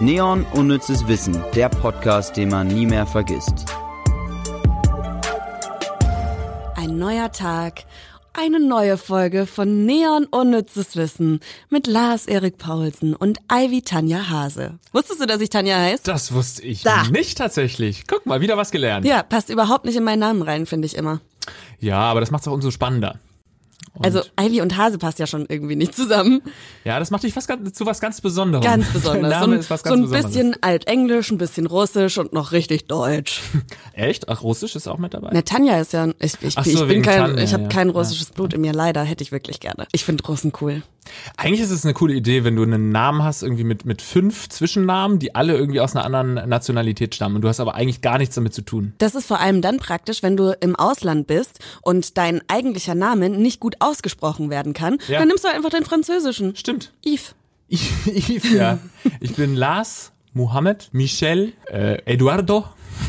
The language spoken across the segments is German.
Neon Unnützes Wissen, der Podcast, den man nie mehr vergisst. Ein neuer Tag, eine neue Folge von Neon Unnützes Wissen mit Lars Erik Paulsen und Ivy Tanja Hase. Wusstest du, dass ich Tanja heiße? Das wusste ich Da. nicht tatsächlich. Guck mal, wieder was gelernt. Ja, passt überhaupt nicht in meinen Namen rein, finde ich immer. Ja, aber das macht es auch umso spannender. Und Also Ivy und Hase passt ja schon irgendwie nicht zusammen. ja, das macht dich was, zu was ganz Besonderem. Ganz besonders. Dein So Name ein, ist was so ganz ein Besonderes. bisschen altenglisch, ein bisschen russisch und noch richtig deutsch. Echt? Ach, Russisch ist auch mit dabei? Na, Tanja ist ja, ich, ich, so, ich bin kein, Tanja, ich habe ja. kein Ja. russisches Blut in mir, leider, hätte ich wirklich gerne. Ich finde Russen cool. Eigentlich ist es eine coole Idee, wenn du einen Namen hast, irgendwie mit, mit fünf Zwischennamen, die alle irgendwie aus einer anderen Nationalität stammen. Und du hast aber eigentlich gar nichts damit zu tun. Das ist vor allem dann praktisch, wenn du im Ausland bist und dein eigentlicher Name nicht gut ausgesprochen werden kann. Ja. Dann nimmst du einfach den französischen. Stimmt. Yves. Yves, ja. Ich bin Lars, Mohammed, Michel, äh, Eduardo,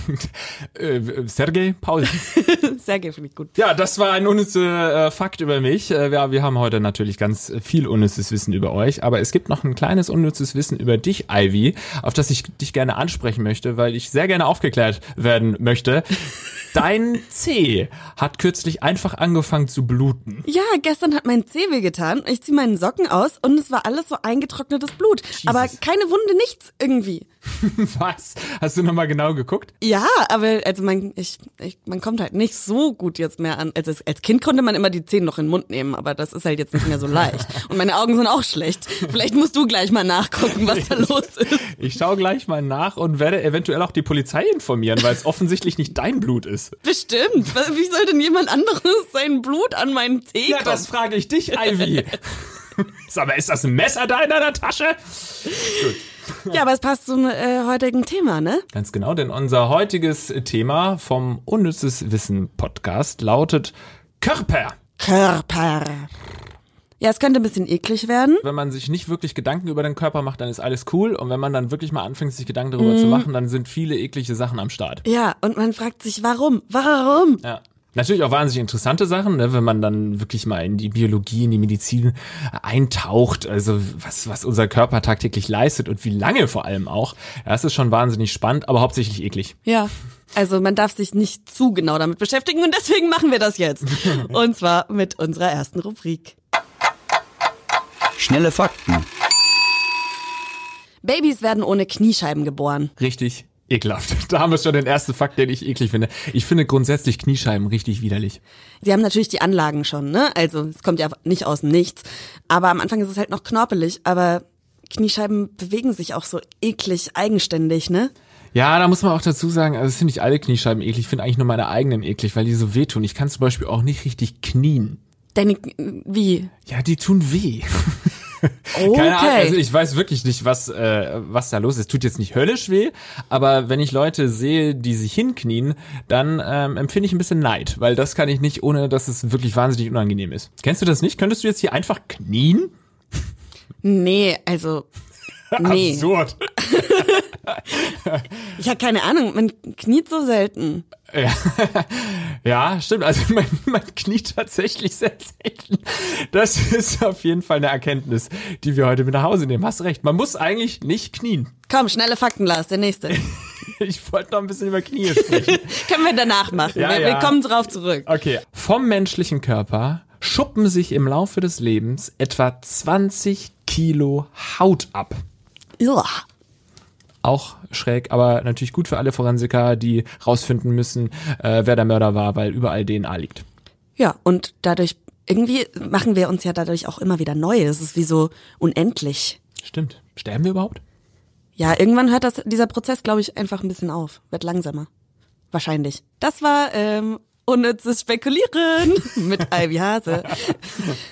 Sergei, Paul. Sergej finde ich gut. Ja, das war ein unnützer äh, Fakt über mich. Äh, wir, haben heute natürlich ganz viel unnützes Wissen über euch, aber es gibt noch ein kleines unnützes Wissen über dich, Ivy, auf das ich dich gerne ansprechen möchte, weil ich sehr gerne aufgeklärt werden möchte. Dein C hat kürzlich einfach angefangen zu bluten. Ja, gestern hat mein Zeh weh getan. Ich ziehe meinen Socken aus und es war alles so eingetrocknetes Blut. Aber keine Wunde, nichts irgendwie. Was? Hast du nochmal genau geguckt? Ja, aber also man, ich, ich, man kommt halt nicht so gut jetzt mehr an. Also als Kind konnte man immer die Zähne noch in den Mund nehmen, aber das ist halt jetzt nicht mehr so leicht. Und meine Augen sind auch schlecht. Vielleicht musst du gleich mal nachgucken, was da los ist. Ich schaue gleich mal nach und werde eventuell auch die Polizei informieren, weil es offensichtlich nicht dein Blut ist. Bestimmt. Wie soll denn jemand anderes sein Blut an meinen Zeh Ja, kommen? das frage ich dich, Ivy. Sag mal, ist das ein Messer da in deiner Tasche? Ja, aber es passt zum äh, heutigen Thema, ne? Ganz genau, denn unser heutiges Thema vom Unnützes Wissen Podcast lautet Körper. Körper. Ja, es könnte ein bisschen eklig werden. Wenn man sich nicht wirklich Gedanken über den Körper macht, dann ist alles cool. Und wenn man dann wirklich mal anfängt, sich Gedanken darüber zu machen, dann sind viele eklige Sachen am Start. Ja, und man fragt sich, warum? Warum? Ja. Natürlich auch wahnsinnig interessante Sachen, ne, wenn man dann wirklich mal in die Biologie, in die Medizin eintaucht, also was, was unser Körper tagtäglich leistet und wie lange vor allem auch. Ja, das ist schon wahnsinnig spannend, aber hauptsächlich eklig. Ja. Also man darf sich nicht zu genau damit beschäftigen und deswegen machen wir das jetzt. Und zwar mit unserer ersten Rubrik. Schnelle Fakten. Babys werden ohne Kniescheiben geboren. Richtig ekelhaft. Da haben wir schon den ersten Fakt, den ich eklig finde. Ich finde grundsätzlich Kniescheiben richtig widerlich. Sie haben natürlich die Anlagen schon, ne? Also es kommt ja nicht aus dem Nichts. Aber am Anfang ist es halt noch knorpelig, aber Kniescheiben bewegen sich auch so eklig eigenständig, ne? Ja, da muss man auch dazu sagen, also das finde ich alle Kniescheiben eklig. Ich finde eigentlich nur meine eigenen eklig, weil die so wehtun. Ich kann zum Beispiel auch nicht richtig knien. Deine, wie? Ja, die tun weh. Okay. Keine Ahnung, also ich weiß wirklich nicht, was, äh, was da los ist. Tut jetzt nicht höllisch weh, aber wenn ich Leute sehe, die sich hinknien, dann ähm, empfinde ich ein bisschen Neid, weil das kann ich nicht, ohne dass es wirklich wahnsinnig unangenehm ist. Kennst du das nicht? Könntest du jetzt hier einfach knien? nee, also nee. Absurd. Ich habe keine Ahnung, man kniet so selten. Ja. ja, stimmt. Also man, man kniet tatsächlich sehr selten. Das ist auf jeden Fall eine Erkenntnis, die wir heute mit nach Hause nehmen. Hast recht. Man muss eigentlich nicht knien. Komm, schnelle Fakten, Lars, der nächste. Ich wollte noch ein bisschen über Knie sprechen. Können wir danach machen. Ja, wir, wir ja. kommen drauf zurück. Okay. Vom menschlichen Körper schuppen sich im Laufe des Lebens etwa 20 Kilo Haut ab. Ja. Auch schräg, aber natürlich gut für alle Forensiker, die rausfinden müssen, äh, wer der Mörder war, weil überall DNA liegt. Ja, und dadurch, irgendwie machen wir uns ja dadurch auch immer wieder neu. Es ist wie so unendlich. Stimmt. Sterben wir überhaupt? Ja, irgendwann hört das, dieser Prozess, glaube ich, einfach ein bisschen auf. Wird langsamer. Wahrscheinlich. Das war ähm, unnützes Spekulieren mit Ivy Hase.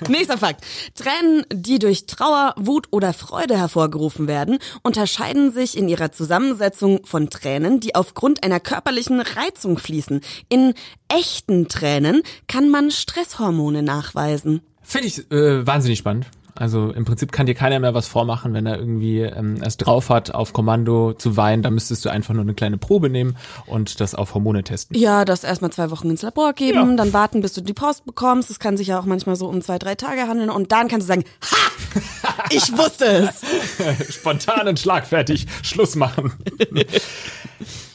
Nächster Fakt. Tränen, die durch Trauer, Wut oder Freude hervorgerufen werden, unterscheiden sich in ihrer Zusammensetzung von Tränen, die aufgrund einer körperlichen Reizung fließen. In echten Tränen kann man Stresshormone nachweisen. Finde ich äh, wahnsinnig spannend. Also im Prinzip kann dir keiner mehr was vormachen, wenn er irgendwie ähm, es drauf hat, auf Kommando zu weinen. Da müsstest du einfach nur eine kleine Probe nehmen und das auf Hormone testen. Ja, das erstmal zwei Wochen ins Labor geben, Ja. dann warten, bis du die Post bekommst. Das kann sich ja auch manchmal so um zwei, drei Tage handeln. Und dann kannst du sagen, ha, ich wusste es. Spontan und schlagfertig Schluss machen.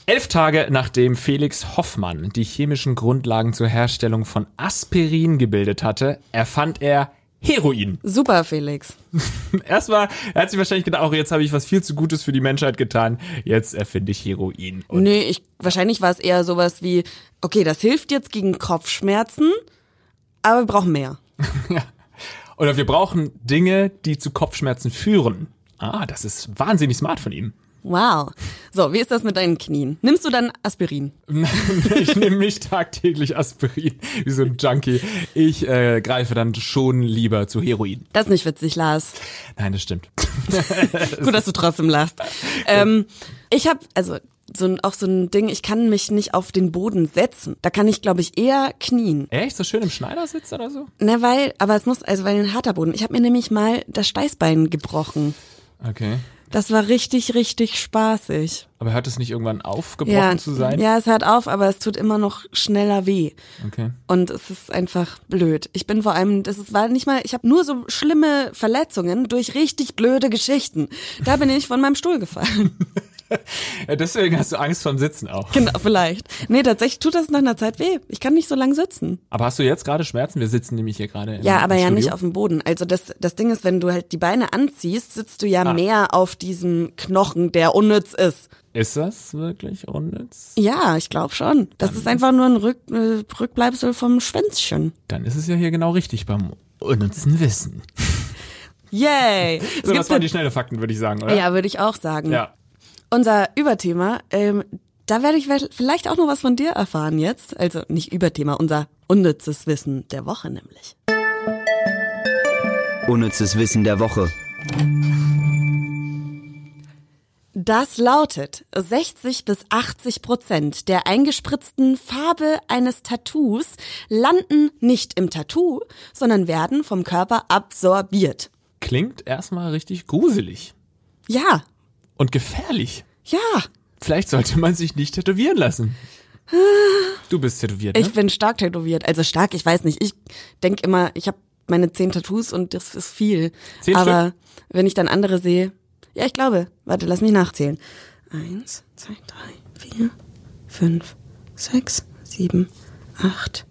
Elf Tage nachdem Felix Hoffmann die chemischen Grundlagen zur Herstellung von Aspirin gebildet hatte, erfand er Heroin. Super, Felix. Erstmal, er hat sich wahrscheinlich gedacht, auch jetzt habe ich was viel zu Gutes für die Menschheit getan. Jetzt erfinde ich Heroin. Und Nee, ich, wahrscheinlich war es eher sowas wie, okay, das hilft jetzt gegen Kopfschmerzen, aber wir brauchen mehr. Oder wir brauchen Dinge, die zu Kopfschmerzen führen. Ah, das ist wahnsinnig smart von ihm. Wow. So, wie ist das mit deinen Knien? Nimmst du dann Aspirin? ich nehme nicht tagtäglich Aspirin wie so ein Junkie. Ich äh, greife dann schon lieber zu Heroin. Das ist nicht witzig, Lars. Nein, das stimmt. Gut, dass du trotzdem lachst. Ähm, ich habe also so ein, auch so ein Ding, ich kann mich nicht auf den Boden setzen. Da kann ich, glaube ich, eher knien. Echt? So schön im Schneidersitz oder so? Na, weil, aber es muss, also weil ein harter Boden. Ich habe mir nämlich mal das Steißbein gebrochen. Okay. Das war richtig, richtig spaßig. Aber hört es nicht irgendwann aufgebrochen Ja, zu sein? ja, es hört auf, aber es tut immer noch schneller weh. Okay. Und es ist einfach blöd. Ich bin vor allem, das ist, war nicht mal, ich habe nur so schlimme Verletzungen durch richtig blöde Geschichten. Da bin ich von meinem Stuhl gefallen. Ja, deswegen hast du Angst vorm Sitzen auch. genau, vielleicht. Nee, tatsächlich tut das nach einer Zeit weh. Ich kann nicht so lang sitzen. Aber hast du jetzt gerade Schmerzen? Wir sitzen nämlich hier gerade Ja, aber ja Studio. nicht auf dem Boden. Also das, das Ding ist, wenn du halt die Beine anziehst, sitzt du ja Ah. mehr auf diesem Knochen, der unnütz ist. Ist das wirklich unnütz? Ja, ich glaube schon. Das ist einfach nur ein Rück, äh, Rückbleibsel vom Schwänzchen. Dann ist es ja hier genau richtig beim unnützen Wissen. Yay! So, das waren die schnelle Fakten, würde ich sagen, oder? ja, würde ich auch sagen. Ja. Unser Überthema, ähm, da werde ich vielleicht auch noch was von dir erfahren jetzt. Also nicht Überthema, unser unnützes Wissen der Woche nämlich. Unnützes Wissen der Woche. Das lautet, 60 bis 80 Prozent der eingespritzten Farbe eines Tattoos landen nicht im Tattoo, sondern werden vom Körper absorbiert. Klingt erstmal richtig gruselig. Ja, Und gefährlich. ja, Vielleicht sollte man sich nicht tätowieren lassen. Du bist tätowiert, ne? ich bin stark tätowiert. Also stark, ich weiß nicht. Ich denk immer, ich habe meine zehn Tattoos und das ist viel. Zehn Aber wenn ich dann andere sehe, ja, ich glaube, warte, lass mich nachzählen. Eins, zwei, drei, vier, fünf, sechs, sieben, acht,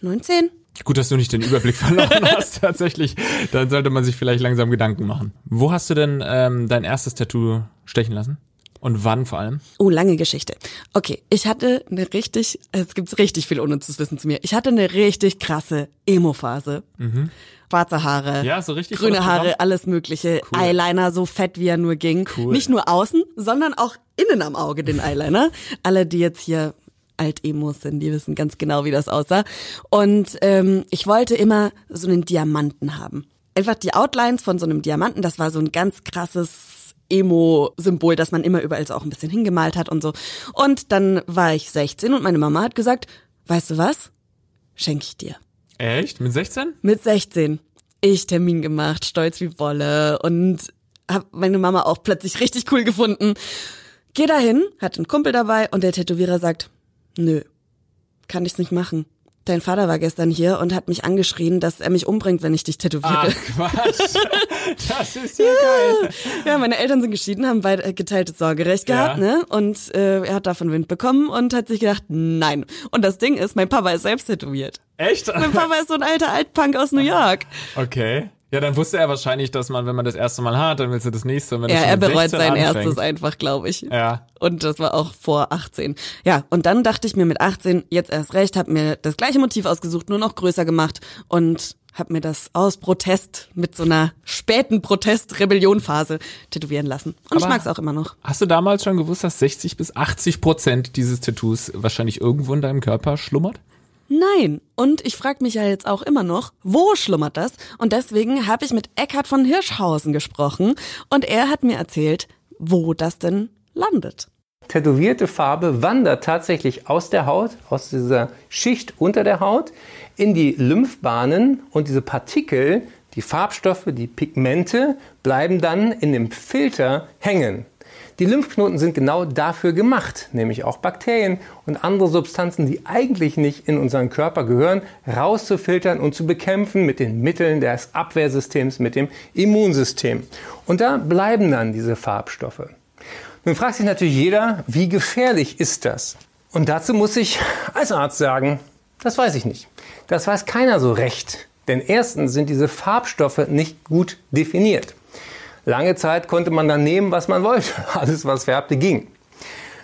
neun, zehn. Gut, dass du nicht den Überblick verloren hast, tatsächlich. Dann sollte man sich vielleicht langsam Gedanken machen. Wo hast du denn ähm, dein erstes Tattoo stechen lassen? Und wann vor allem? Oh, lange Geschichte. Okay, ich hatte eine richtig, es gibt richtig viel unnützes Wissen zu mir. Ich hatte eine richtig krasse Emo-Phase. Schwarze Haare, Mhm. Ja, so richtig grüne Haare, alles mögliche. Eyeliner so fett wie er nur ging. Cool. Nicht nur außen, sondern auch innen am Auge den Eyeliner. Alle, die jetzt hier Alt-Emos sind, die wissen ganz genau, wie das aussah. Und ähm, ich wollte immer so einen Diamanten haben. Einfach die Outlines von so einem Diamanten, das war so ein ganz krasses Emo-Symbol, das man immer überall so auch ein bisschen hingemalt hat und so. Und dann war ich 16 und meine Mama hat gesagt, weißt du was? Schenke ich dir. Echt? Mit 16? Mit 16. Ich Termin gemacht, stolz wie Wolle und hab meine Mama auch plötzlich richtig cool gefunden. Geh dahin, hat einen Kumpel dabei und der Tätowierer sagt, nö, kann ich's nicht machen. Dein Vater war gestern hier und hat mich angeschrien, dass er mich umbringt, wenn ich dich tätowiere. Ach, Quatsch. Das ist ja geil. Ja, meine Eltern sind geschieden, haben beide äh, geteiltes Sorgerecht gehabt, Ja. ne? Und äh, er hat davon Wind bekommen und hat sich gedacht, nein. Und das Ding ist, mein Papa ist selbst tätowiert. Echt? Mein Papa ist so ein alter Altpunk aus New York. Okay. Ja, dann wusste er wahrscheinlich, dass man, wenn man das erste Mal hat, dann willst du das nächste. Und wenn Ja, er bereut 16 sein anfängst- erstes einfach, glaube ich. Ja. Und das war auch vor 18. Ja, und dann dachte ich mir mit 18, jetzt erst recht, habe mir das gleiche Motiv ausgesucht, nur noch größer gemacht und habe mir das aus Protest mit so einer späten Protest-Rebellion-Phase tätowieren lassen. Und ich Aber- mag's auch immer noch. Hast du damals schon gewusst, dass 60 bis 80 Prozent dieses Tattoos wahrscheinlich irgendwo in deinem Körper schlummert? Nein. Und ich frage mich ja jetzt auch immer noch, wo schlummert das? Und deswegen habe ich mit Eckhard von Hirschhausen gesprochen und er hat mir erzählt, wo das denn landet. tätowierte Farbe wandert tatsächlich aus der Haut, aus dieser Schicht unter der Haut, in die Lymphbahnen und diese Partikel Die Farbstoffe, die Pigmente bleiben dann in dem Filter hängen. Die Lymphknoten sind genau dafür gemacht, nämlich auch Bakterien und andere Substanzen, die eigentlich nicht in unseren Körper gehören, rauszufiltern und zu bekämpfen mit den Mitteln des Abwehrsystems, mit dem Immunsystem. Und da bleiben dann diese Farbstoffe. Nun fragt sich natürlich jeder, wie gefährlich ist das? Und dazu muss ich als Arzt sagen, das weiß ich nicht. Das weiß keiner so recht. Denn erstens sind diese Farbstoffe nicht gut definiert. Lange Zeit konnte man dann nehmen, was man wollte. Alles, was färbte, ging.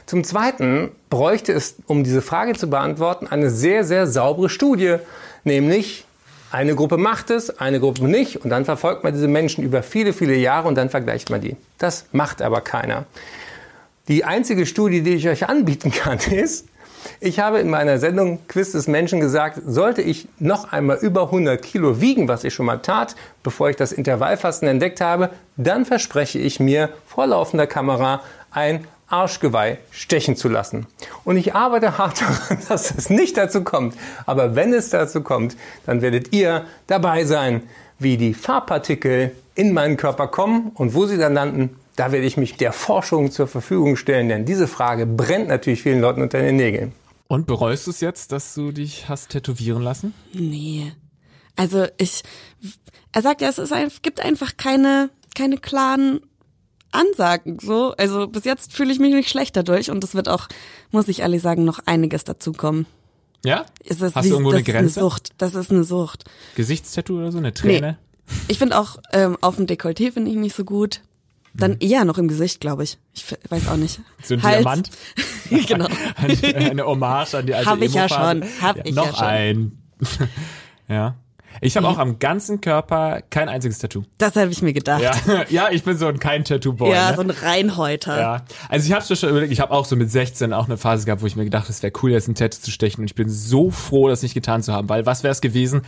Zum Zweiten bräuchte es, um diese Frage zu beantworten, eine sehr, sehr saubere Studie. Nämlich, eine Gruppe macht es, eine Gruppe nicht. Und dann verfolgt man diese Menschen über viele, viele Jahre und dann vergleicht man die. Das macht aber keiner. Die einzige Studie, die ich euch anbieten kann, ist, ich habe in meiner Sendung Quiz des Menschen gesagt, sollte ich noch einmal über 100 Kilo wiegen, was ich schon mal tat, bevor ich das Intervallfasten entdeckt habe, dann verspreche ich mir vor laufender Kamera ein Arschgeweih stechen zu lassen. Und ich arbeite hart daran, dass es nicht dazu kommt. Aber wenn es dazu kommt, dann werdet ihr dabei sein, wie die Farbpartikel in meinen Körper kommen und wo sie dann landen. Da werde ich mich der Forschung zur Verfügung stellen, denn diese Frage brennt natürlich vielen Leuten unter den Nägeln. Und bereust du es jetzt, dass du dich hast tätowieren lassen? Nee. Also ich, er sagt ja, es ist, es gibt einfach keine, keine klaren Ansagen, so. Also bis jetzt fühle ich mich nicht schlecht dadurch und es wird auch, muss ich ehrlich sagen, noch einiges dazukommen. Ja? Ist Hast wie, du irgendwo das eine Grenze? Ist eine Sucht. Das ist eine Sucht. Gesichtstattoo oder so? Eine Träne? Ich finde auch ähm, auf dem Dekolleté finde ich nicht so gut. Dann eher noch im Gesicht, glaube ich. Ich weiß auch nicht. So ein Hals. Diamant? genau. Eine, eine Hommage an die alte Hab ich ja schon, hab ich noch ja schon. ein. ja. Ich habe auch am ganzen Körper kein einziges Tattoo. Das habe ich mir gedacht. Ja, Ja, ja ich bin so ein kein Tattoo-Boy. ne? so ein Reinhäuter. Ja, also ich habe mir schon überlegt, ich habe auch so mit 16 auch eine Phase gehabt, wo ich mir gedacht habe, es wäre cool, jetzt ein Tattoo zu stechen und ich bin so froh, das nicht getan zu haben, weil was wäre es gewesen?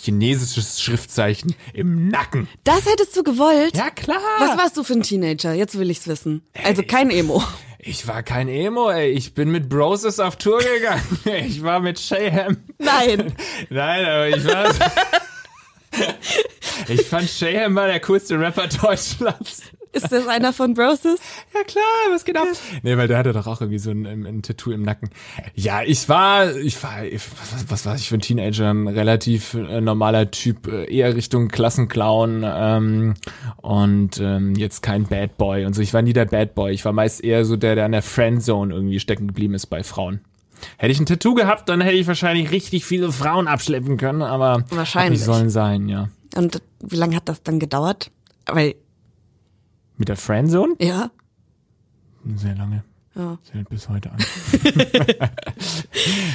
Chinesisches Schriftzeichen im Nacken. Das hättest du gewollt? Ja, klar. Was warst du für ein Teenager? Jetzt will ich's wissen. Also kein Emo. Ich war kein Emo, ey. Ich bin mit Broses auf Tour gegangen. Ich war mit Shayham. Nein. Nein, aber ich war. ich fand Shayham war der coolste Rapper Deutschlands. Ist das einer von Broses? Ja klar, was geht ab? Nee, weil der hatte doch auch irgendwie so ein, ein, ein Tattoo im Nacken. Ja, ich war, ich war, ich, was, was war ich für ein Teenager? Ein relativ äh, normaler Typ, äh, eher Richtung Klassenclown ähm, und ähm, jetzt kein Bad Boy und so. Ich war nie der Bad Boy. Ich war meist eher so der, der an der Friendzone irgendwie stecken geblieben ist bei Frauen. Hätte ich ein Tattoo gehabt, dann hätte ich wahrscheinlich richtig viele Frauen abschleppen können, aber Wahrscheinlich. Die sollen sein, ja. Und wie lange hat das dann gedauert? Weil, Mit der Friendzone? ja. Sehr lange. Ja. Das hält bis heute an.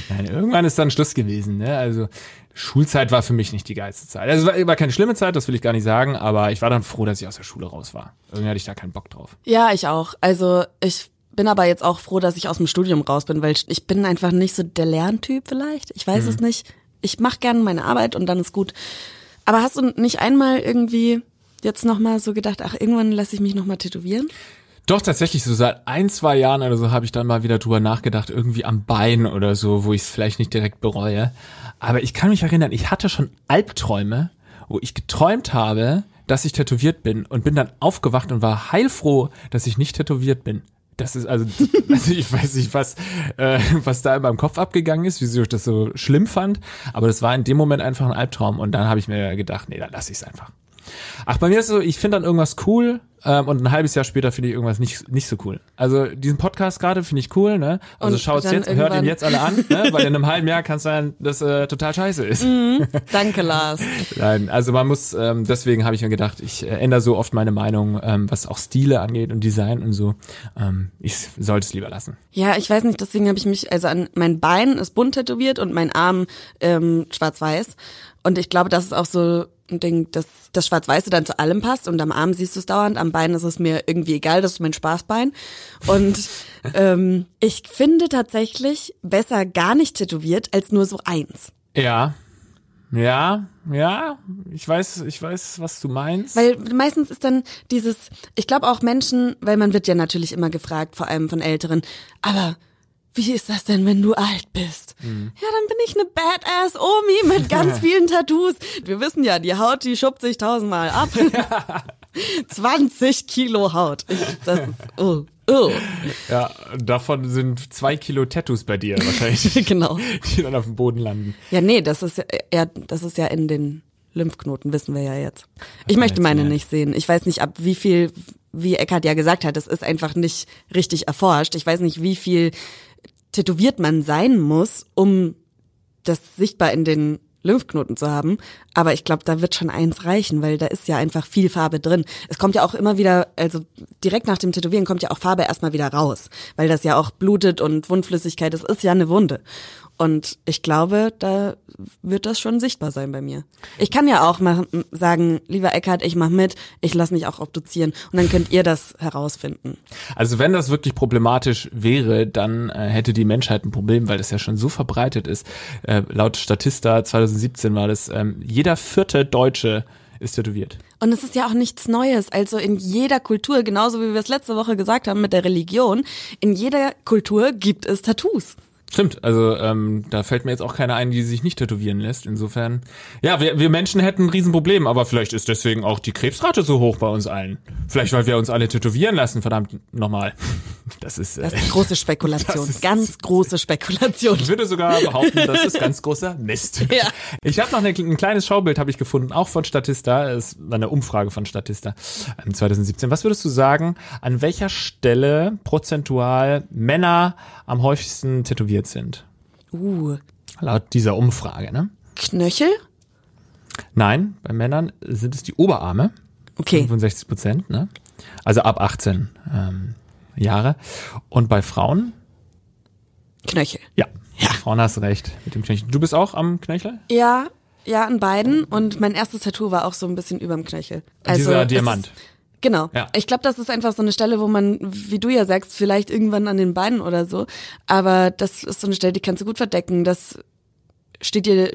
Nein, irgendwann ist dann Schluss gewesen. Ne? Also Schulzeit war für mich nicht die geilste Zeit. Also es war, war keine schlimme Zeit, das will ich gar nicht sagen, aber ich war dann froh, dass ich aus der Schule raus war. Irgendwie hatte ich da keinen Bock drauf. Ja, ich auch. Also ich bin aber jetzt auch froh, dass ich aus dem Studium raus bin, weil ich bin einfach nicht so der Lerntyp vielleicht. Ich weiß es nicht. Ich mache gerne meine Arbeit und dann ist gut. Aber hast du nicht einmal irgendwie jetzt nochmal so gedacht, ach, irgendwann lasse ich mich nochmal tätowieren? Doch, tatsächlich, so seit ein, zwei Jahren oder so habe ich dann mal wieder drüber nachgedacht, irgendwie am Bein oder so, wo ich es vielleicht nicht direkt bereue. Aber ich kann mich erinnern, ich hatte schon Albträume, wo ich geträumt habe, dass ich tätowiert bin und bin dann aufgewacht und war heilfroh, dass ich nicht tätowiert bin. Das ist also, also ich weiß nicht, was, äh, was da in meinem Kopf abgegangen ist, wieso ich das so schlimm fand, aber das war in dem Moment einfach ein Albtraum und dann habe ich mir gedacht, nee, dann lass ich es einfach. Ach, bei mir ist es so, ich finde dann irgendwas cool ähm, und ein halbes Jahr später finde ich irgendwas nicht, nicht so cool. Also diesen Podcast gerade finde ich cool, ne? Also Und schaut's jetzt, hört ihn irgendwann- jetzt alle an, ne? Weil in einem halben Jahr kann es sein, dass äh, total scheiße ist. Danke, Lars. Nein, also man muss, ähm, deswegen habe ich mir gedacht, ich äh, ändere so oft meine Meinung, ähm, was auch Stile angeht und Design und so. Ähm, ich sollte es lieber lassen. Ja, ich weiß nicht, deswegen habe ich mich, also an mein Bein ist bunt tätowiert und mein Arm ähm, schwarz-weiß. Und ich glaube, das ist auch so ein Ding, dass das Schwarz-Weiße dann zu allem passt und am Arm siehst du es dauernd, am Bein ist es mir irgendwie egal, das ist mein Spaßbein. Und ähm, ich finde tatsächlich besser gar nicht tätowiert als nur so eins. Ja, ja, ja, ich weiß, ich weiß, was du meinst. Weil meistens ist dann dieses, ich glaube auch Menschen, weil man wird ja natürlich immer gefragt, vor allem von Älteren, aber wie ist das denn, wenn du alt bist? Ja, dann bin ich eine Badass Omi mit ganz vielen Tattoos. Wir wissen ja, die Haut, die schuppt sich tausendmal ab. 20 Kilo Haut. Ich, das ist, oh, oh. Ja, davon sind zwei Kilo Tattoos bei dir wahrscheinlich, Genau. die dann auf dem Boden landen. Ja, nee, das ist ja, ja, das ist ja in den Lymphknoten, wissen wir ja jetzt. Ich möchte meine ja. nicht sehen. Ich weiß nicht, ab wie viel, wie Eckart ja gesagt hat, es ist einfach nicht richtig erforscht. Ich weiß nicht, wie viel tätowiert man sein muss, um das sichtbar in den Lymphknoten zu haben. Aber ich glaube, da wird schon eins reichen, weil da ist ja einfach viel Farbe drin. Es kommt ja auch immer wieder, also direkt nach dem Tätowieren kommt ja auch Farbe erstmal wieder raus, weil das ja auch blutet und Wundflüssigkeit, das ist ja eine Wunde. Und ich glaube, da wird das schon sichtbar sein bei mir. Ich kann ja auch mal sagen, lieber Eckhardt, ich mach mit, ich lasse mich auch obduzieren und dann könnt ihr das herausfinden. Also wenn das wirklich problematisch wäre, dann äh, hätte die Menschheit ein Problem, weil das ja schon so verbreitet ist. Äh, laut Statista 2017 war das, ähm, jeder vierte Deutsche ist tätowiert. Und es ist ja auch nichts Neues. Also in jeder Kultur, genauso wie wir es letzte Woche gesagt haben mit der Religion, in jeder Kultur gibt es Tattoos. Stimmt, also ähm, da fällt mir jetzt auch keiner ein, die sich nicht tätowieren lässt. Insofern, ja, wir, wir Menschen hätten ein Riesenproblem, aber vielleicht ist deswegen auch die Krebsrate so hoch bei uns allen. Vielleicht, weil wir uns alle tätowieren lassen, verdammt nochmal. Das ist, äh, Das ist große Spekulation, ist- ganz große Spekulation. ich würde sogar behaupten, das ist ganz großer Mist. Ja. Ich habe noch eine, ein kleines Schaubild habe ich gefunden, auch von Statista. Es war eine Umfrage von Statista ähm, 2017. Was würdest du sagen, an welcher Stelle prozentual Männer am häufigsten tätowiert sind? Uh, Laut dieser Umfrage, ne? Knöchel? Nein, bei Männern sind es die Oberarme, Okay. 65 Prozent, ne? Also ab 18 ähm, Jahre. Und bei Frauen, Knöchel. ja, ja. Frauen hast recht mit dem Knöchel. Du bist auch am Knöchel? Ja, ja, an beiden. Und mein erstes Tattoo war auch so ein bisschen überm Knöchel. Dieser es Diamant. Ist, genau. Ja. Ich glaube, das ist einfach so eine Stelle, wo man, wie du ja sagst, vielleicht irgendwann an den Beinen oder so. Aber das ist so eine Stelle, die kannst du gut verdecken. Das steht dir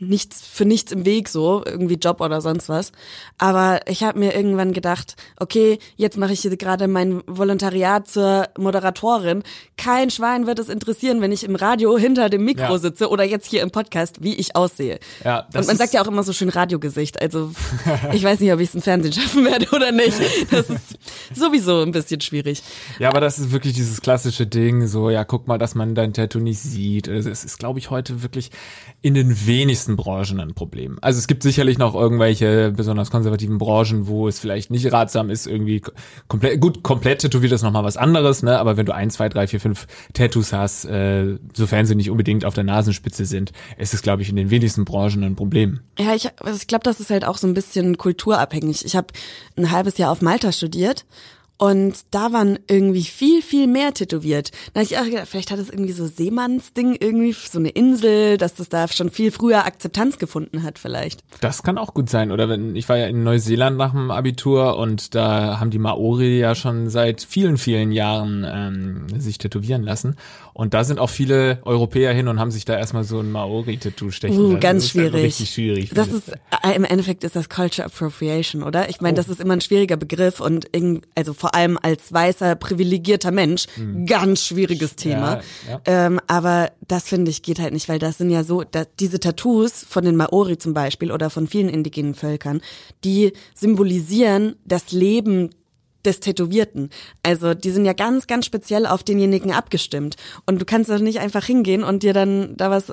nichts für nichts im Weg so, irgendwie Job oder sonst was. Aber ich habe mir irgendwann gedacht, okay, jetzt mache ich hier gerade mein Volontariat zur Moderatorin. Kein Schwein wird es interessieren, wenn ich im Radio hinter dem Mikro Ja. sitze oder jetzt hier im Podcast, wie ich aussehe. Ja, das Und man sagt ja auch immer so schön Radiogesicht. Also ich weiß nicht, ob ich es im Fernsehen schaffen werde oder nicht. Das ist sowieso ein bisschen schwierig. Ja, aber das ist wirklich dieses klassische Ding, so, ja, guck mal, dass man dein Tattoo nicht sieht. Also Es ist, glaube ich, heute wirklich in den wenigsten Branchen ein Problem. Also es gibt sicherlich noch irgendwelche besonders konservativen Branchen, wo es vielleicht nicht ratsam ist, irgendwie komplett, gut, komplett tätowiert ist nochmal was anderes, ne, aber wenn du ein, zwei, drei, vier, fünf Tattoos hast, äh, sofern sie nicht unbedingt auf der Nasenspitze sind, ist es, glaube ich, in den wenigsten Branchen ein Problem. Ja, ich, also ich glaube, das ist halt auch so ein bisschen kulturabhängig. Ich habe ein halbes Jahr auf Malta studiert und da waren irgendwie viel, viel mehr tätowiert. Da hab ich auch gedacht, vielleicht hat es irgendwie so Seemannsding, irgendwie so eine Insel, dass das da schon viel früher Akzeptanz gefunden hat vielleicht. Das kann auch gut sein. Oder wenn, ich war ja in Neuseeland nach dem Abitur und da haben die Maori ja schon seit vielen, vielen Jahren ähm, sich tätowieren lassen. Und da sind auch viele Europäer hin und haben sich da erstmal so ein Maori-Tattoo stechen Uh, lassen. ganz das ist schwierig. richtig schwierig. Das ist, äh, im Endeffekt ist das Culture Appropriation, oder? Ich meine, das ist immer ein schwieriger Begriff und irgend, also vor allem als weißer, privilegierter Mensch, ganz schwieriges Thema. ja. Ähm, aber das finde ich geht halt nicht, weil das sind ja so, da, diese Tattoos von den Maori zum Beispiel oder von vielen indigenen Völkern, die symbolisieren das Leben des Tätowierten. Also die sind ja ganz, ganz speziell auf denjenigen abgestimmt. Und du kannst doch nicht einfach hingehen und dir dann da was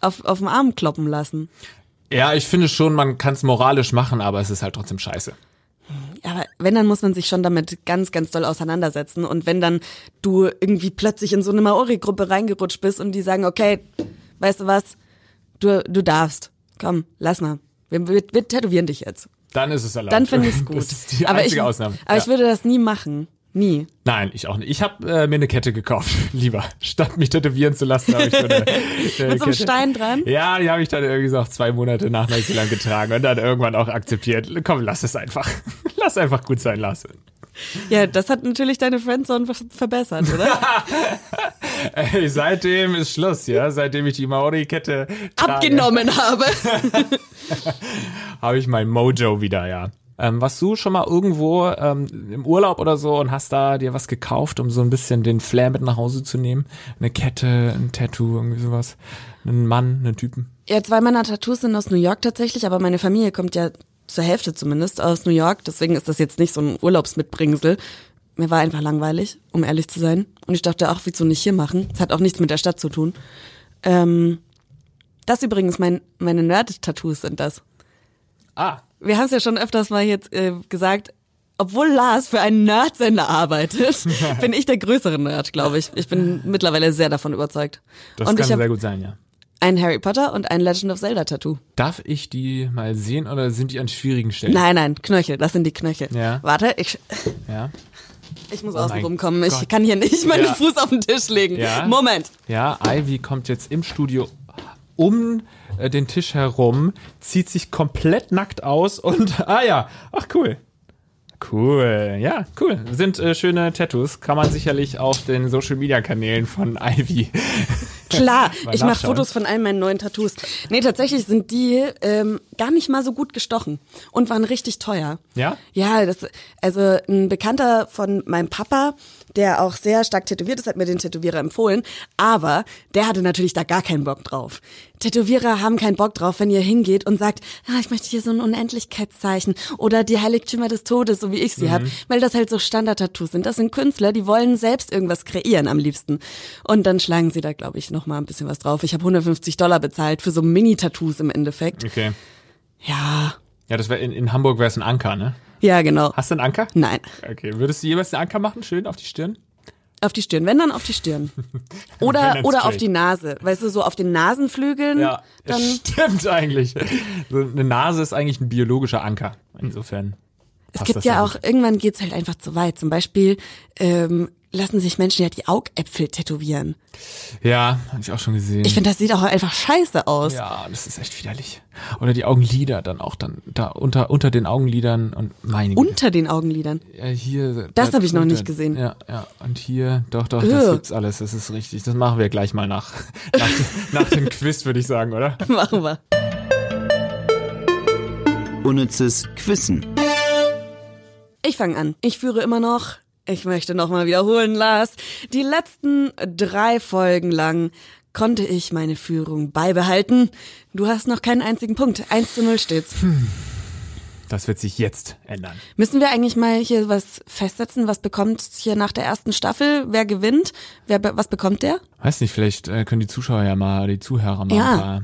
auf, auf den Arm kloppen lassen. ja, ich finde schon, man kann es moralisch machen, aber es ist halt trotzdem scheiße. Aber wenn, dann muss man sich schon damit ganz, ganz doll auseinandersetzen. Und wenn dann du irgendwie plötzlich in so eine Maori-Gruppe reingerutscht bist und die sagen, okay, weißt du was, du, du darfst, komm, lass mal. Wir, wir, wir tätowieren dich jetzt. Dann ist es erlaubt. Dann finde ich es gut. Das ist die aber einzige ich, Ausnahme. Aber ja. ich würde das nie machen. Nie. Nein, ich auch nicht. Ich habe äh, mir eine Kette gekauft, lieber. Statt mich tätowieren zu lassen, habe ich so eine, eine Mit so einem. Stein dran? Ja, die habe ich dann irgendwie so auch zwei Monate nach Neuseeland getragen und dann irgendwann auch akzeptiert. Komm, lass es einfach. Lass einfach gut sein lassen. Ja, das hat natürlich deine Friendzone ver- verbessert, oder? Ey, seitdem ist Schluss, ja. Seitdem ich die Maori-Kette Abgenommen habe. habe ich mein Mojo wieder, ja. Ähm, warst du schon mal irgendwo ähm, im Urlaub oder so und hast da dir was gekauft, um so ein bisschen den Flair mit nach Hause zu nehmen? Eine Kette, ein Tattoo, irgendwie sowas? Einen Mann, einen Typen? Ja, zwei meiner Tattoos sind aus New York tatsächlich, aber meine Familie kommt ja zur Hälfte zumindest aus New York. Deswegen ist das jetzt nicht so ein Urlaubsmitbringsel. Mir war einfach langweilig, um ehrlich zu sein. Und ich dachte, ach, wieso nicht hier machen? Es hat auch nichts mit der Stadt zu tun. Ähm, das übrigens, mein, meine Nerd-Tattoos sind das. Ah, Wir haben es ja schon öfters mal jetzt äh, gesagt, obwohl Lars für einen Nerdsender arbeitet, bin ich der größere Nerd, glaube ich. Ich bin mittlerweile sehr davon überzeugt. das und kann sehr gut sein, ja. ein Harry Potter und ein Legend of Zelda Tattoo. Darf ich die mal sehen oder sind die an schwierigen Stellen? Nein, nein, Knöchel, das sind die Knöchel. Ja. Warte, ich, Ja. ich muss Oh außen rumkommen. Ich Gott. kann hier nicht meinen Ja. Fuß auf den Tisch legen. Ja. Moment. Ja, Ivy kommt jetzt im Studio um äh, den Tisch herum, zieht sich komplett nackt aus und, ah ja, ach cool. Cool, ja, cool. Sind äh, schöne Tattoos. Kann man sicherlich auf den Social Media Kanälen von Ivy. Klar, ich mache. Fotos von all meinen neuen Tattoos. Nee, tatsächlich sind die ähm, gar nicht mal so gut gestochen und waren richtig teuer. Ja? Ja, das, also ein Bekannter von meinem Papa, der auch sehr stark tätowiert ist, hat mir den Tätowierer empfohlen, aber der hatte natürlich da gar keinen Bock drauf. Tätowierer haben keinen Bock drauf, wenn ihr hingeht und sagt, ah, ich möchte hier so ein Unendlichkeitszeichen oder die Heiligtümer des Todes, so wie ich sie hab, weil das halt so Standard-Tattoos sind. Das sind Künstler, die wollen selbst irgendwas kreieren am liebsten. Und dann schlagen sie da, glaube ich, noch mal ein bisschen was drauf. Ich habe 150 Dollar bezahlt für so Mini-Tattoos im Endeffekt. Okay. Ja, Ja, das wäre in, in Hamburg wäre es ein Anker, ne? Ja, genau. Hast du einen Anker? Nein. Okay. Würdest du jeweils einen Anker machen? Schön auf die Stirn? Auf die Stirn, wenn dann auf die Stirn. Oder, oder straight. auf die Nase. Weißt du, so auf den Nasenflügeln. Ja, dann, stimmt eigentlich. So eine Nase ist eigentlich ein biologischer Anker. Insofern. es gibt ja auch, irgendwann geht's halt einfach zu weit. Zum Beispiel ähm, lassen sich Menschen ja die Augäpfel tätowieren. Ja, habe ich auch schon gesehen. Ich finde, das sieht auch einfach scheiße aus. ja, das ist echt widerlich. Oder die Augenlider dann auch dann da unter unter den Augenlidern und meine Güte. Unter den Augenlidern. Ja, hier. Das da hab ich noch nicht gesehen. Ja, ja. Und hier, doch, doch, das Ugh. gibt's alles. Das ist richtig. Das machen wir gleich mal nach, nach, nach dem Quiz, würde ich sagen, oder? Machen wir. Unnützes Quissen. Ich fange an. Ich führe immer noch. Ich möchte nochmal wiederholen, Lars. Die letzten drei Folgen lang konnte ich meine Führung beibehalten. Du hast noch keinen einzigen Punkt. 1 zu 0 steht's. Das wird sich jetzt ändern. Müssen wir eigentlich mal hier was festsetzen? Was bekommt hier nach der ersten Staffel? Wer gewinnt? Wer, was bekommt der? Weiß nicht, vielleicht äh, können die Zuschauer ja mal, die Zuhörer mal Ja, ein paar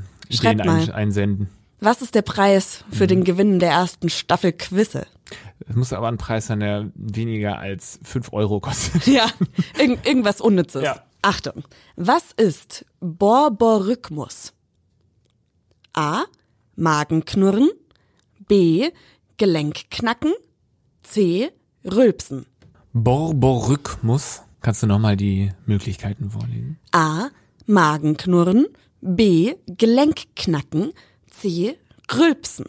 Ideen mal. einsenden. Was ist der Preis für Mhm. den Gewinn der ersten Staffel Quizze? Es muss aber ein Preis sein, der weniger als 5 Euro kostet. Ja, irgend, irgendwas Unnützes. Ja. Achtung. Was ist Borborrhythmus? A. Magenknurren. B. Gelenkknacken. C. Rülpsen. Borborrhythmus. Kannst du nochmal die Möglichkeiten vorlesen? A. Magenknurren. B. Gelenkknacken. C. Rülpsen.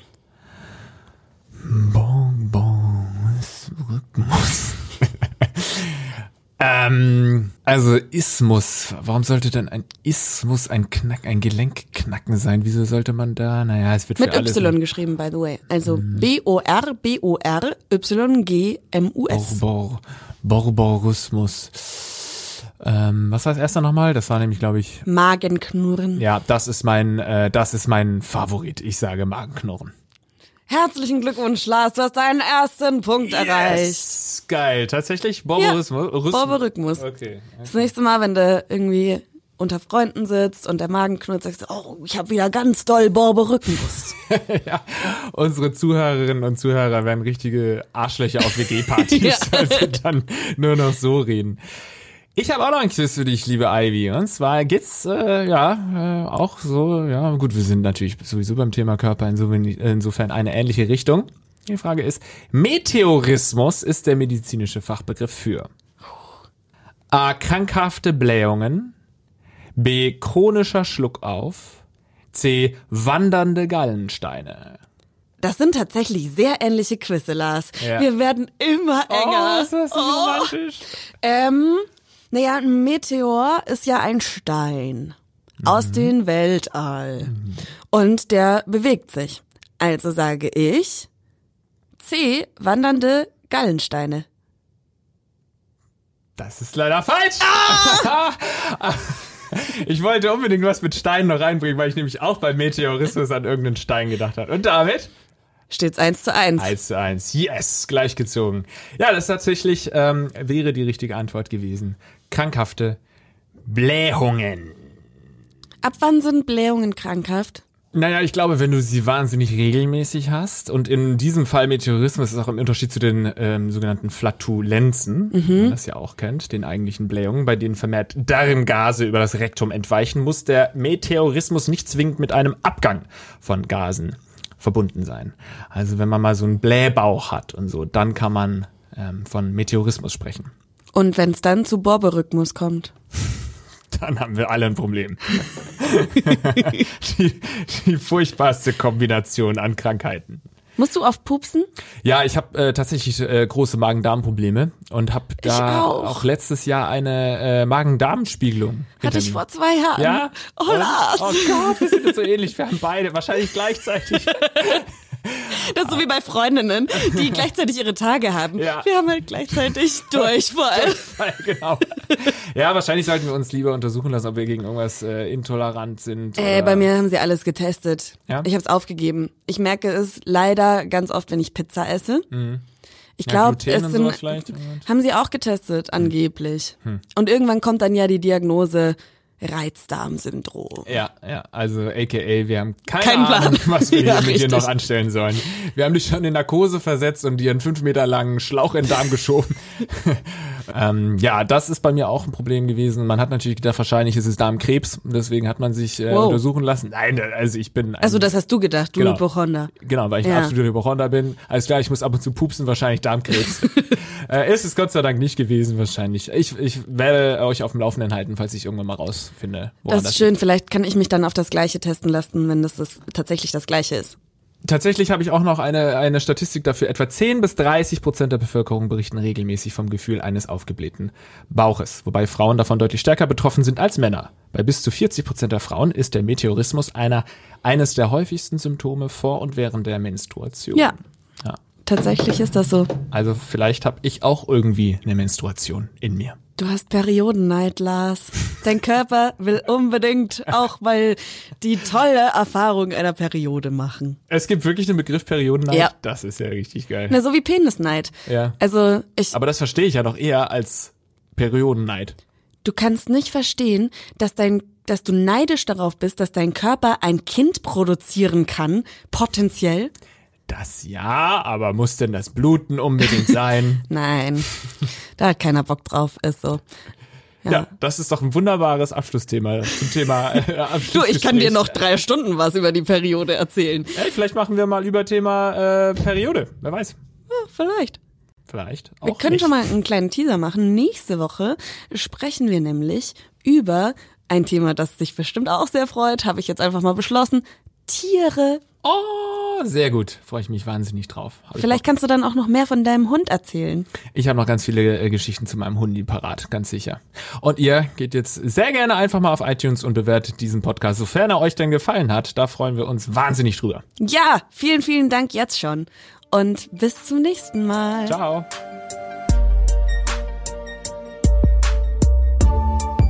Borborrhythmus. ähm, also Ismus. Warum sollte denn ein Ismus ein Knack, ein Gelenkknacken sein? Wieso sollte man da? Naja, es wird für Mit alles. Y geschrieben, by the way. Also B-O-R, B-O-R, Y-G-M-U-S. Borbor, Borborrhythmus. Ähm, was war das erste nochmal? Das war nämlich, glaube ich, Magenknurren. ja, das ist mein, äh, das ist mein Favorit. Ich sage Magenknurren. Herzlichen Glückwunsch, Lars. Du hast deinen ersten Punkt erreicht. Yes. Geil. Tatsächlich Borborrhythmus. Rhythmus. Borborrhythmus. Okay. Das nächste Mal, wenn du irgendwie unter Freunden sitzt und der Magen knurrt, sagst du, oh, ich habe wieder ganz doll Borborrhythmus. ja, unsere Zuhörerinnen und Zuhörer werden richtige Arschlöcher auf WG-Partys, Ja. weil sie dann nur noch so reden. Ich habe auch noch ein Quiz für dich, liebe Ivy. Und zwar geht's äh, ja äh, auch so, ja gut, wir sind natürlich sowieso beim Thema Körper insofern, eine ähnliche Richtung. Die Frage ist, Meteorismus ist der medizinische Fachbegriff für A. Krankhafte Blähungen, B. Chronischer Schluckauf, C. Wandernde Gallensteine. Das sind tatsächlich sehr ähnliche Quizze, Lars. Ja. Wir werden immer enger. Oh, ist das nicht romantisch? Ähm, naja, ein Meteor ist ja ein Stein aus dem Weltall. Und der bewegt sich. Also sage ich C. Wandernde Gallensteine. Das ist leider falsch. Ich wollte unbedingt was mit Steinen noch reinbringen, weil ich nämlich auch beim Meteorismus an irgendeinen Stein gedacht habe. Und damit? Steht's eins zu eins. 1 zu 1. Yes, gleichgezogen. Ja, das tatsächlich ähm, wäre die richtige Antwort gewesen. Krankhafte Blähungen. Ab wann sind Blähungen krankhaft? Naja, ich glaube, wenn du sie wahnsinnig regelmäßig hast und in diesem Fall Meteorismus ist auch im Unterschied zu den ähm, sogenannten Flatulenzen, wie man das ja auch kennt, den eigentlichen Blähungen, bei denen vermehrt Darmgase über das Rektum entweichen, muss der Meteorismus nicht zwingend mit einem Abgang von Gasen verbunden sein. Also wenn man mal so einen Blähbauch hat und so, dann kann man ähm, von Meteorismus sprechen. Und wenn's dann zu Borberhythmus kommt? Dann haben wir alle ein Problem. die, die furchtbarste Kombination an Krankheiten. Musst du oft pupsen? Ja, ich habe äh, tatsächlich äh, große Magen-Darm-Probleme und habe da auch. letztes Jahr eine äh, Magen-Darm-Spiegelung. Hatte ich vor zwei Jahren. Ja? Oh, Lars. Oh Gott, wir sind so ähnlich. Wir haben beide wahrscheinlich gleichzeitig. Das ist so wie bei Freundinnen, die gleichzeitig ihre Tage haben. Ja. Wir haben halt gleichzeitig Durchfall. genau. Ja, wahrscheinlich sollten wir uns lieber untersuchen lassen, ob wir gegen irgendwas äh, intolerant sind. Äh, oder- bei mir haben sie alles getestet. Ja? Ich habe es aufgegeben. Ich merke es leider ganz oft, wenn ich Pizza esse. Ich Mhm. Ja, glaube, Gluten es sind? Hm. haben sie auch getestet angeblich. Und irgendwann kommt dann ja die Diagnose Reizdarmsyndrom. Ja, ja, also aka, wir haben keine Keinen Plan. Ahnung, was wir Ja, hier mit dir noch anstellen sollen. Wir haben dich schon in Narkose versetzt und dir einen fünf Meter langen Schlauch in den Darm geschoben. Ähm, ja, das ist bei mir auch ein Problem gewesen. Man hat natürlich gedacht, wahrscheinlich ist es Darmkrebs, deswegen hat man sich äh, Wow. untersuchen lassen. Nein, also ich bin... Also das hast du gedacht, du Genau. Hypochonder. Genau, weil ich Ja. ein absoluter Hypochonder bin. Alles klar, ich muss ab und zu pupsen, wahrscheinlich Darmkrebs. äh, ist es Gott sei Dank nicht gewesen, wahrscheinlich. Ich, ich werde euch auf dem Laufenden halten, falls ich irgendwann mal rausfinde, Das das ist schön, vielleicht kann ich mich dann auf das Gleiche testen lassen, wenn das, das tatsächlich das Gleiche ist. Tatsächlich habe ich auch noch eine, eine Statistik dafür. Etwa 10 bis 30 Prozent der Bevölkerung berichten regelmäßig vom Gefühl eines aufgeblähten Bauches, wobei Frauen davon deutlich stärker betroffen sind als Männer. Bei bis zu 40 Prozent der Frauen ist der Meteorismus einer, eines der häufigsten Symptome vor und während der Menstruation. Ja. Tatsächlich ist das so. Also vielleicht habe ich auch irgendwie eine Menstruation in mir. Du hast Periodenneid, Lars. Dein Körper will unbedingt auch mal die tolle Erfahrung einer Periode machen. Es gibt wirklich den Begriff Periodenneid. Ja. Das ist ja richtig geil. Na, so wie Penisneid. Ja. Also, ich, Aber das verstehe ich ja noch eher als Periodenneid. du kannst nicht verstehen, dass dein, dass du neidisch darauf bist, dass dein Körper ein Kind produzieren kann, potenziell. Das ja, aber muss denn das Bluten unbedingt sein? Nein, da hat keiner Bock drauf, ist so. Ja. das ist doch ein wunderbares Abschlussthema zum Thema äh, Du, ich kann dir noch drei Stunden was über die Periode erzählen. Ey, vielleicht machen wir mal über Thema äh, Periode. Wer weiß. Ja, vielleicht. Vielleicht. Auch Wir können nicht. schon mal einen kleinen Teaser machen. Nächste Woche sprechen wir nämlich über ein Thema, das dich bestimmt auch sehr freut, habe ich jetzt einfach mal beschlossen. Tiere. Oh, sehr gut. Freue ich mich wahnsinnig drauf. Hab ich Vielleicht kannst du dann auch noch mehr von deinem Hund erzählen. Ich habe noch ganz viele äh, Geschichten zu meinem Hundi parat, ganz sicher. Und ihr geht jetzt sehr gerne einfach mal auf iTunes und bewertet diesen Podcast, sofern er euch denn gefallen hat. Da freuen wir uns wahnsinnig drüber. Ja, vielen, vielen Dank jetzt schon. Und bis zum nächsten Mal. Ciao.